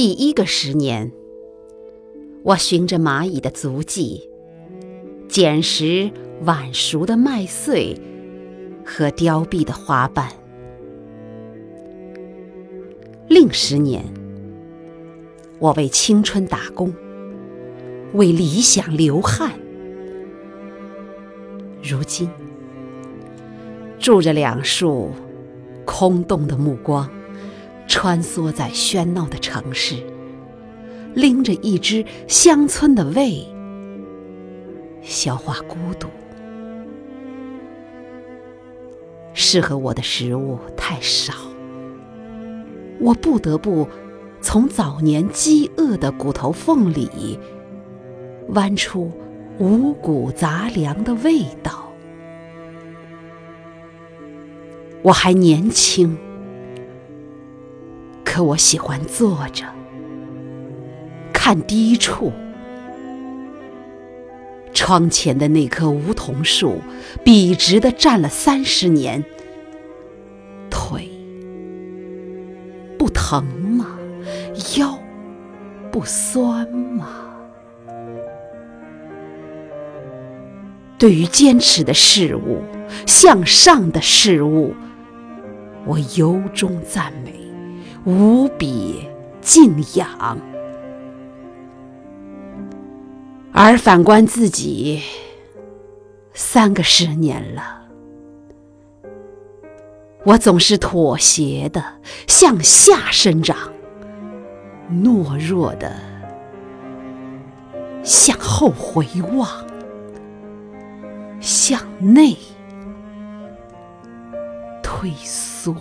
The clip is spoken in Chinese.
第一个十年，我循着蚂蚁的足迹，捡拾晚熟的麦穗和凋敝的花瓣。另十年，我为青春打工，为理想流汗。如今，住着两束空洞的目光，穿梭在喧闹的城市，拎着一只乡村的胃，消化孤独。适合我的食物太少，我不得不从早年饥饿的骨头缝里剜出。五谷杂粮的味道。我还年轻，我喜欢坐着看低处。窗前的那棵梧桐树，笔直的站了三十年，腿不疼吗？腰不酸吗？对于坚持的事物、向上的事物，我由衷赞美，无比敬仰。而反观自己，三个十年了，我总是妥协的向下生长，懦弱的向后回望。向内退缩。